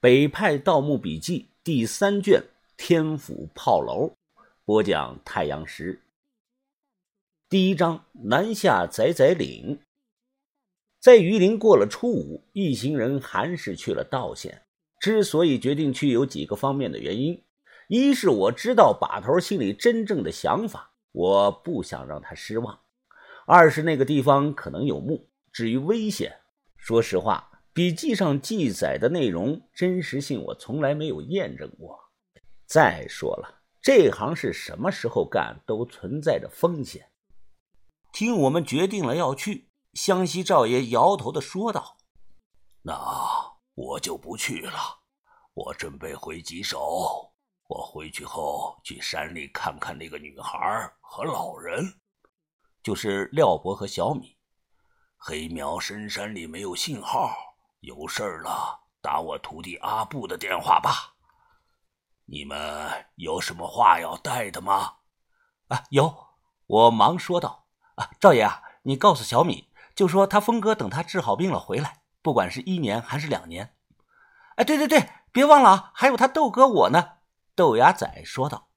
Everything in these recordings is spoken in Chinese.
北派盗墓笔记第三卷《天府炮楼》，播讲太阳石。第一章：南下仔仔岭。在榆林过了初五，一行人还是去了道县。之所以决定去，有几个方面的原因：一是我知道把头心里真正的想法，我不想让他失望；二是那个地方可能有墓。至于危险，说实话。笔记上记载的内容真实性，我从来没有验证过。再说了，这行是什么时候干都存在着风险。听我们决定了要去，湘西赵爷摇头的说道：“那我就不去了，我准备回吉首。我回去后去山里看看那个女孩和老人，就是廖伯和小米。黑苗深山里没有信号。”有事了，打我徒弟阿布的电话吧。你们有什么话要带的吗？啊，有。我忙说道：“啊，赵爷啊，你告诉小米，就说他峰哥等他治好病了回来，不管是一年还是两年。哎，对对对，别忘了啊，还有他豆哥我呢。”豆芽仔说道。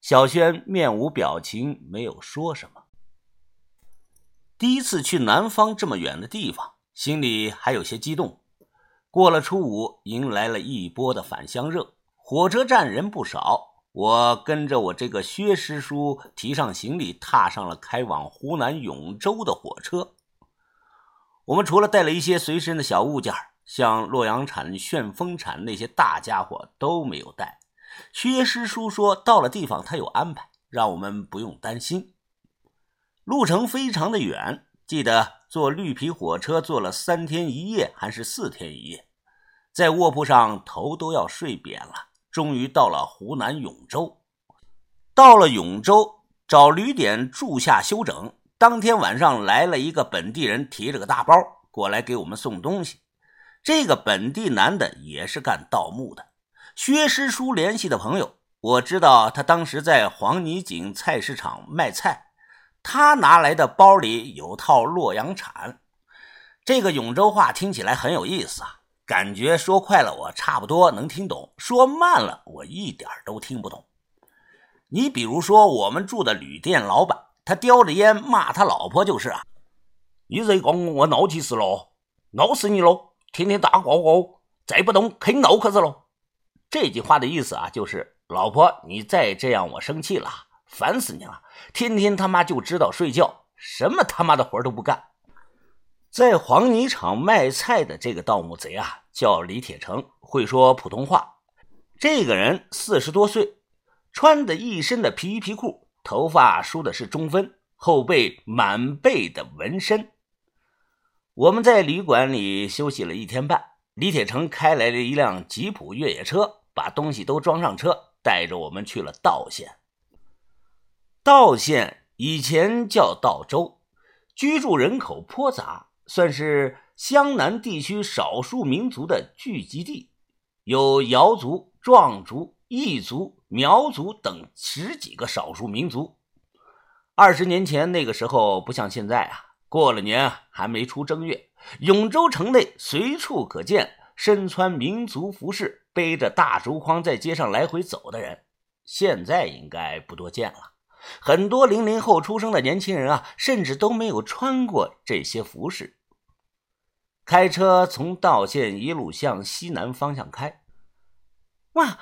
小轩面无表情，没有说什么。第一次去南方这么远的地方。心里还有些激动。过了初五，迎来了一波的返乡热，火车站人不少。我跟着我这个薛师叔提上行李，踏上了开往湖南永州的火车。我们除了带了一些随身的小物件，像洛阳铲、旋风铲那些大家伙都没有带。薛师叔说，到了地方他有安排，让我们不用担心。路程非常的远。记得坐绿皮火车坐了三天一夜还是四天一夜，在卧铺上头都要睡扁了。终于到了湖南永州，到了永州找旅店住下休整。当天晚上来了一个本地人，提着个大包过来给我们送东西。这个本地男的也是干盗墓的，薛师叔联系的朋友，我知道他当时在黄泥井菜市场卖菜。他拿来的包里有套洛阳铲，这个永州话听起来很有意思啊，感觉说快了我差不多能听懂，说慢了我一点都听不懂。你比如说我们住的旅店老板，他叼着烟骂他老婆就是啊，你这讲我闹起事了，闹死你喽！天天打呱呱，再不动啃脑壳子喽。这句话的意思啊，就是老婆你再这样我生气了。烦死你了！天天他妈就知道睡觉，什么他妈的活都不干。在黄泥厂卖菜的这个盗墓贼啊，叫李铁成，会说普通话。这个人四十多岁，穿的一身的皮衣皮裤，头发梳的是中分，后背满背的纹身。我们在旅馆里休息了一天半，李铁成开来了一辆吉普越野车，把东西都装上车，带着我们去了道县。道县以前叫道州，居住人口颇杂，算是湘南地区少数民族的聚集地，有瑶族、壮族、彝族、苗族等十几个少数民族。二十年前那个时候，不像现在啊，过了年还没出正月，永州城内随处可见身穿民族服饰、背着大竹筐在街上来回走的人。现在应该不多见了。很多零零后出生的年轻人啊，甚至都没有穿过这些服饰。开车从道县一路向西南方向开。哇，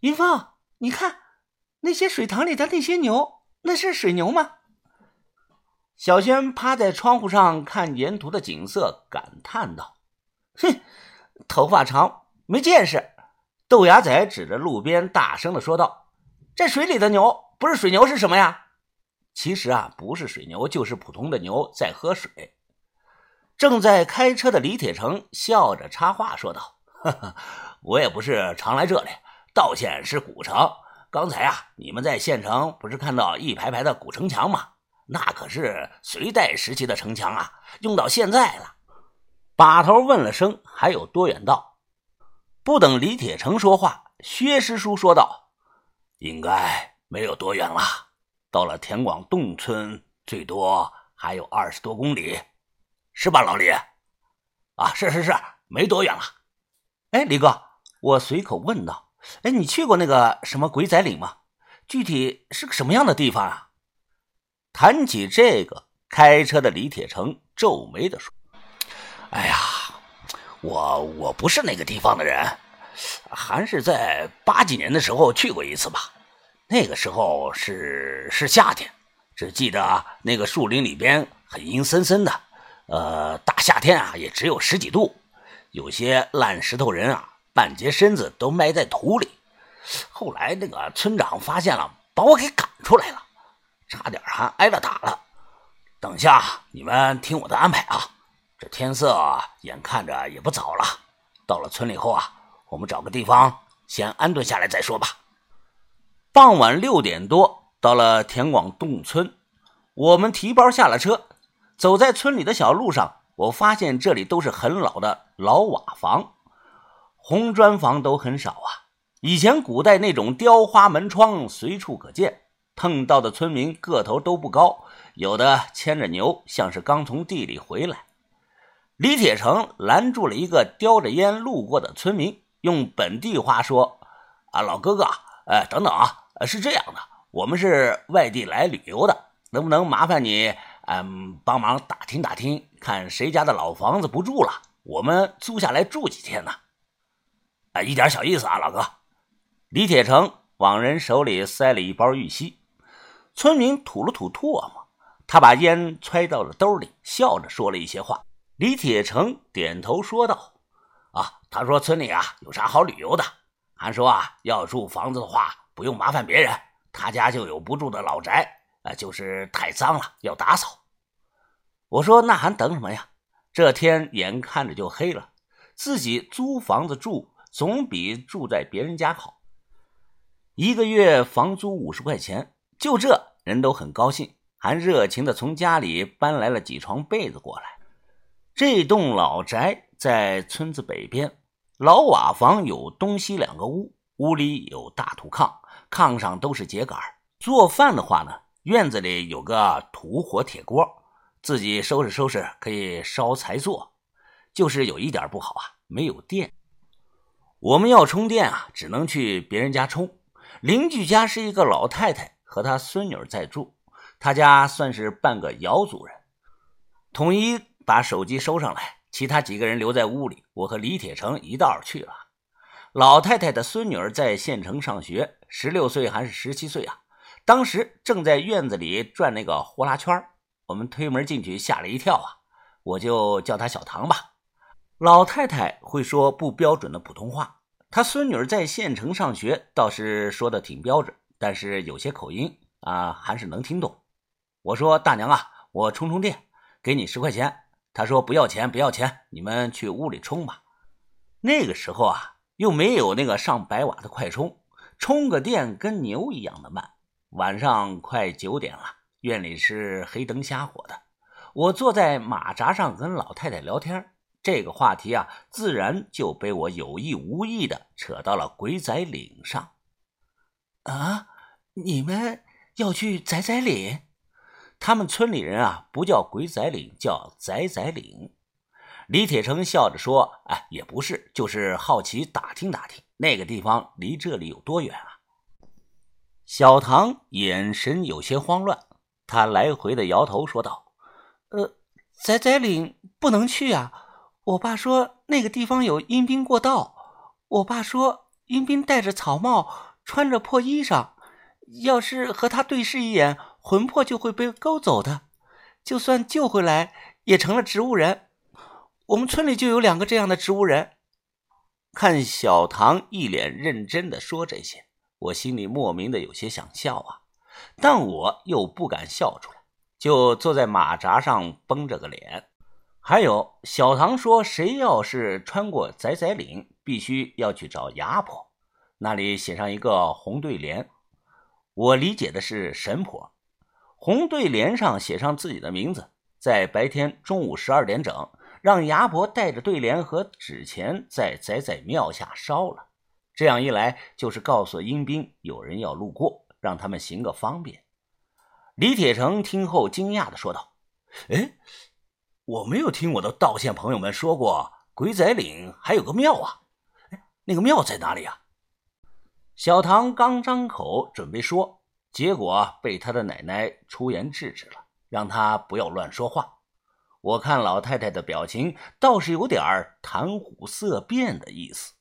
云峰，你看那些水塘里的那些牛，那是水牛吗？小轩趴在窗户上看沿途的景色，感叹道：“哼，头发长，没见识。”豆芽仔指着路边，大声的说道：“这水里的牛。”不是水牛是什么呀？其实啊，不是水牛，就是普通的牛在喝水。正在开车的李铁成笑着插话说道：“哈哈，我也不是常来这里，道县是古城。刚才啊，你们在县城不是看到一排排的古城墙吗？那可是隋代时期的城墙啊，用到现在了。”把头问了声：“还有多远到？”不等李铁成说话，薛师叔说道：“应该。”没有多远了，到了田广洞村，最多还有二十多公里，是吧，老李？啊，是是是，没多远了。哎，李哥，我随口问道：“哎，你去过那个什么鬼仔岭吗？具体是个什么样的地方啊？”谈起这个，开车的李铁成皱眉的说：“哎呀，我我不是那个地方的人，还是在八几年的时候去过一次吧。那个时候是是夏天，只记得那个树林里边很阴森森的，呃，大夏天啊也只有十几度。”有些烂石头人啊，半截身子都埋在土里。后来那个村长发现了，把我给赶出来了，差点还挨了打了。等下你们听我的安排啊！这天色眼看着也不早了，到了村里后啊，我们找个地方先安顿下来再说吧。傍晚六点多，到了田广洞村，我们提包下了车，走在村里的小路上。我发现这里都是很老的老瓦房，红砖房都很少啊。以前古代那种雕花门窗随处可见。碰到的村民个头都不高，有的牵着牛，像是刚从地里回来。李铁成拦住了一个叼着烟路过的村民，用本地话说：“啊，老哥哥，哎，等等啊，呃是这样的，我们是外地来旅游的，能不能麻烦你？”嗯，帮忙打听打听，看谁家的老房子不住了，我们租下来住几天呢？啊，一点小意思啊，老哥。李铁成往人手里塞了一包玉溪，村民吐了吐唾沫，他把烟揣到了兜里，笑着说了一些话。李铁成点头说道：“啊，他说村里啊有啥好旅游的，还说啊要住房子的话不用麻烦别人，他家就有不住的老宅。”啊，就是太脏了，要打扫。我说那还等什么呀？这天眼看着就黑了，自己租房子住总比住在别人家好。一个月房租五十块钱，就这人都很高兴，还热情的从家里搬来了几床被子过来。这栋老宅在村子北边，老瓦房有东西两个屋，屋里有大土炕，炕上都是秸秆。做饭的话呢？院子里有个土火铁锅，自己收拾收拾可以烧柴做。就是有一点不好啊，没有电。我们要充电啊，只能去别人家充。邻居家是一个老太太和她孙女在住，她家算是半个瑶族人。统一把手机收上来，其他几个人留在屋里。我和李铁成一道去了。老太太的孙女在县城上学，十六岁还是十七岁啊？当时正在院子里转那个呼啦圈我们推门进去，吓了一跳啊！我就叫他小唐吧。老太太会说不标准的普通话，她孙女儿在县城上学，倒是说的挺标准，但是有些口音啊，还是能听懂。我说大娘啊，我充充电，给你十块钱。她说不要钱，不要钱，你们去屋里充吧。那个时候啊，又没有那个上百瓦的快充，充个电跟牛一样的慢。晚上快九点了，院里是黑灯瞎火的。我坐在马扎上跟老太太聊天，这个话题啊，自然就被我有意无意的扯到了鬼仔岭上。啊，你们要去仔仔岭？他们村里人啊，不叫鬼仔岭，叫仔仔岭。李铁成笑着说：“哎，也不是，就是好奇打听打听，那个地方离这里有多远啊？”小唐眼神有些慌乱，他来回的摇头说道：“呃，仔仔岭不能去啊！我爸说那个地方有阴兵过道。我爸说阴兵戴着草帽，穿着破衣裳，要是和他对视一眼，魂魄就会被勾走的。就算救回来，也成了植物人。我们村里就有两个这样的植物人。”看小唐一脸认真的说这些。我心里莫名的有些想笑啊，但我又不敢笑出来，就坐在马扎上绷着个脸。还有小唐说，谁要是穿过仔仔岭，必须要去找牙婆，那里写上一个红对联。我理解的是神婆，红对联上写上自己的名字，在白天中午十二点整，让牙婆带着对联和纸钱在仔仔庙下烧了。这样一来，就是告诉阴兵有人要路过，让他们行个方便。李铁成听后惊讶的说道：“哎，我没有听我的道县朋友们说过，鬼仔岭还有个庙啊！那个庙在哪里啊？小唐刚张口准备说，结果被他的奶奶出言制止了，让他不要乱说话。我看老太太的表情，倒是有点儿谈虎色变的意思。